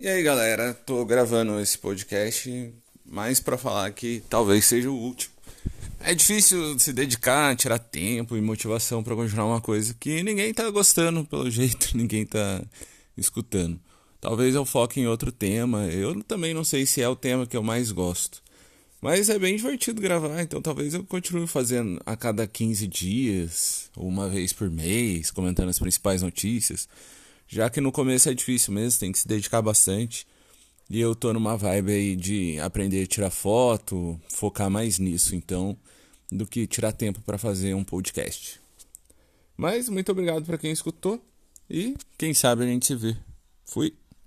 E aí, galera, tô gravando esse podcast mais para falar que talvez seja o último. É difícil se dedicar, tirar tempo e motivação para continuar uma coisa que ninguém tá gostando, pelo jeito, ninguém tá escutando. Talvez eu foque em outro tema. Eu também não sei se é o tema que eu mais gosto. Mas é bem divertido gravar, então talvez eu continue fazendo a cada 15 dias, ou uma vez por mês, comentando as principais notícias. Já que no começo é difícil mesmo, tem que se dedicar bastante. E eu tô numa vibe aí de aprender a tirar foto, focar mais nisso, então, do que tirar tempo para fazer um podcast. Mas muito obrigado para quem escutou e quem sabe a gente se vê. Fui.